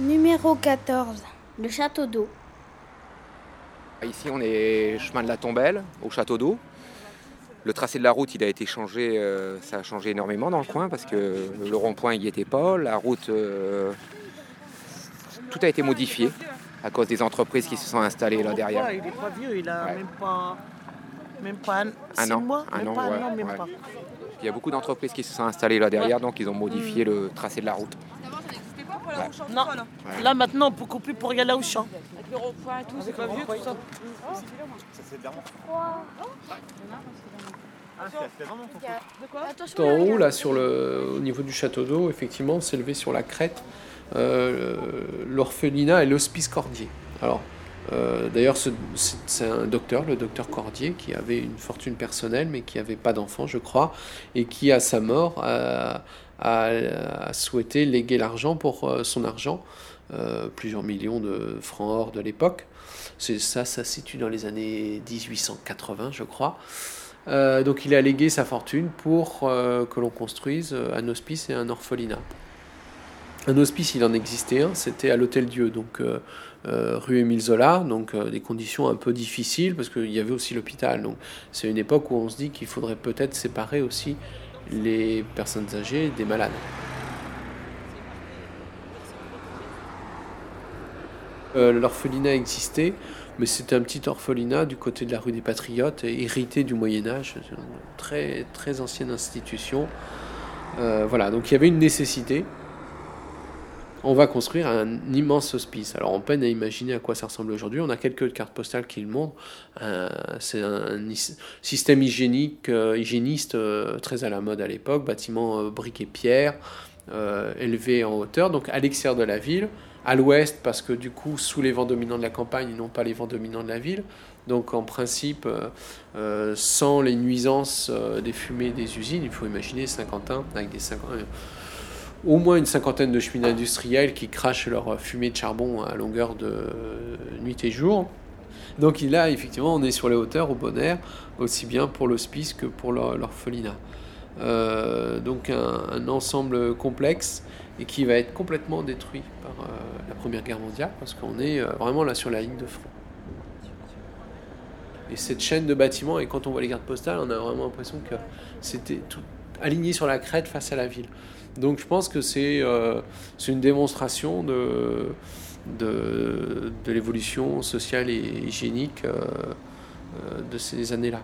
Numéro 14, le château d'eau. Ici, on est chemin de la Tombelle, au château d'eau. Le tracé de la route, il a été changé, euh, ça a changé énormément dans le coin parce que le rond-point n'y était pas. La route, euh, tout a été modifié à cause des entreprises qui se sont installées là derrière. Il est pas vieux, il a Ouais. même pas, même pas un, an, mois, un même an, pas un an, même ouais. pas. Il y a beaucoup d'entreprises qui se sont installées là derrière, donc ils ont modifié le tracé de la route. Non, là maintenant on peut couper pour y aller au champ. Avec le rond-point et tout, c'est pas vieux tout ça. Tout en haut, là, sur le, au niveau du château d'eau, effectivement, s'est levé sur la crête euh, l'orphelinat et l'hospice Cordier. Alors, euh, d'ailleurs, ce- c'est c'est un docteur, le docteur Cordier, qui avait une fortune personnelle, mais qui n'avait pas d'enfant, je crois, et qui, à sa mort, a, a- souhaité léguer l'argent pour euh, son argent, euh, plusieurs millions de francs or de l'époque. Ça, ça se situe dans les années 1880, je crois. Euh, donc il a légué sa fortune pour que l'on construise un hospice et un orphelinat. Un hospice, il en existait un, c'était à l'Hôtel Dieu, donc rue Émile Zola, donc des conditions un peu difficiles parce qu'il y avait aussi l'hôpital. Donc c'est une époque où on se dit qu'il faudrait peut-être séparer aussi les personnes âgées des malades. Euh, L'orphelinat existait, mais c'était un petit orphelinat du côté de la rue des Patriotes, hérité du Moyen Âge, une très très ancienne institution. Euh, voilà, donc il y avait une nécessité. On va construire un immense hospice. Alors on peine à imaginer à quoi ça ressemble aujourd'hui. On a quelques cartes postales qui le montrent. Euh, c'est un système hygiénique, euh, hygiéniste euh, très à la mode à l'époque, bâtiment briques et pierre, élevé en hauteur, donc à l'extérieur de la ville à l'ouest parce que du coup sous les vents dominants de la campagne et non pas les vents dominants de la ville. Donc en principe, sans les nuisances des fumées des usines, il faut imaginer Saint-Quentin avec des cinquan- euh, au moins une cinquantaine de chemins industriels qui crachent leur fumée de charbon à longueur de nuit et jour. Donc là, effectivement, on est sur les hauteurs au bon air, aussi bien pour l'hospice que pour l'or- l'orphelinat. Euh, donc un, un ensemble complexe et qui va être complètement détruit par euh, la Première Guerre mondiale, parce qu'on est euh, vraiment là sur la ligne de front. Et cette chaîne de bâtiments, et quand on voit les cartes postales, on a vraiment l'impression que c'était tout aligné sur la crête face à la ville. Donc je pense que c'est euh, une démonstration de, de, de l'évolution sociale et hygiénique euh, euh, de ces années-là.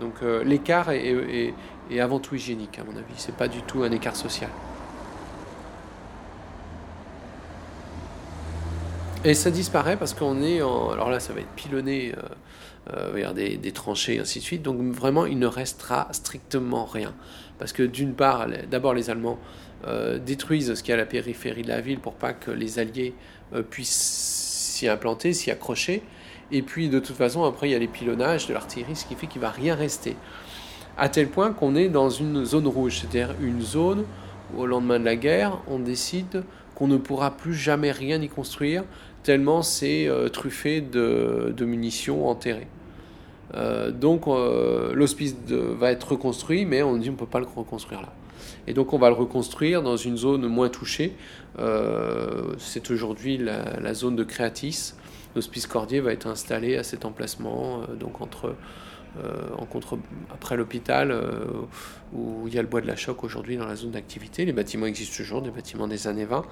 Donc euh, l'écart est, est- est avant tout hygiénique, à mon avis. C'est pas du tout un écart social. Et ça disparaît parce qu'on est en. Alors là, ça va être pilonné euh, euh, des, tranchées et ainsi de suite. Donc vraiment, il ne restera strictement rien. Parce que d'une part, d'abord, les Allemands euh, détruisent ce qu'il y a à la périphérie de la ville pour pas que les Alliés puissent s'y implanter, s'y accrocher. Et puis, de toute façon, après, il y a les pilonnages de l'artillerie, ce qui fait qu'il va rien rester. À tel point qu'on est dans une zone rouge, c'est-à-dire une zone où, au lendemain de la guerre, on décide qu'on ne pourra plus jamais rien y construire, tellement c'est euh, truffé de, munitions enterrées. Euh, donc euh, l'hospice va être reconstruit, mais on dit on ne peut pas le reconstruire là. Et donc on va le reconstruire dans une zone moins touchée. C'est aujourd'hui la, zone de Créatis. L'hospice Cordier va être installé à cet emplacement, donc entre, en contre, après l'hôpital, euh, où il y a le bois de la choc aujourd'hui dans la zone d'activité. Les bâtiments existent toujours, des bâtiments des années 20.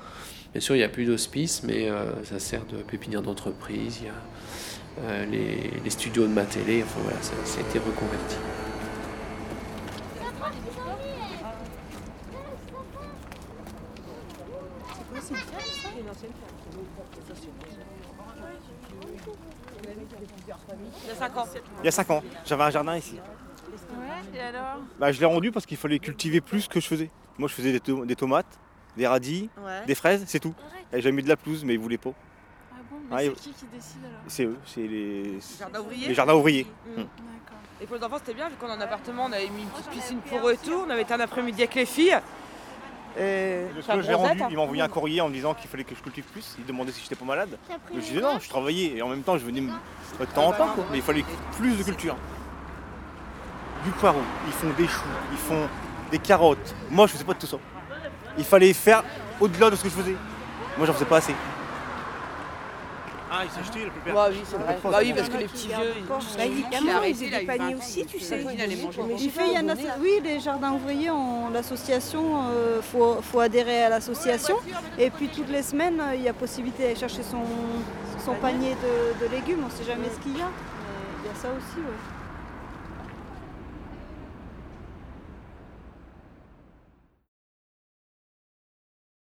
Bien sûr, il n'y a plus d'hospice, mais euh, ça sert de pépinière d'entreprise. Il y a euh, les, studios de ma télé, enfin voilà, ça a été reconverti. Il y a 5 ans. Il y a 5 ans, j'avais un jardin ici. Ouais, et alors Bah, je l'ai rendu parce qu'il fallait cultiver plus que je faisais. Moi, je faisais des, to- des tomates, des radis, Ouais. des fraises, c'est tout. Et J'ai mis de la pelouse, mais ils voulaient pas. Ah bon, Ah, mais c'est qui qui décide alors? C'est eux, c'est les... Jardin ouvrier les jardins ouvriers. Mmh. D'accord. Et pour les enfants, c'était bien, vu qu'on est en appartement, on avait mis une petite piscine pour eux et tout. On avait été un après-midi avec les filles. Et Le rendu, ils m'ont envoyé un courrier en me disant qu'il fallait que je cultive plus. Ils demandaient si j'étais pas malade. Je disais non, je travaillais et en même temps je venais me- de temps en temps, quoi. mais il fallait plus de culture. Du poireau, ils font des choux, ils font des carottes. Moi je faisais pas de tout ça. Il fallait faire au-delà de ce que je faisais. Moi, j'en faisais pas assez. Ah, il s'est plupart. Bah oui, c'est vrai. Bah oui, parce que les petits vieux, ils... Bah, arrêté, là, des paniers aussi, tu sais. J'ai fait, il y en a, oui, les jardins ouvriers, ont l'association, il faut, faut adhérer à l'association. Et puis toutes les semaines, euh, il y a possibilité d'aller chercher son, son panier de, de légumes. On ne sait jamais ce qu'il y a. Mais il y a ça aussi, oui.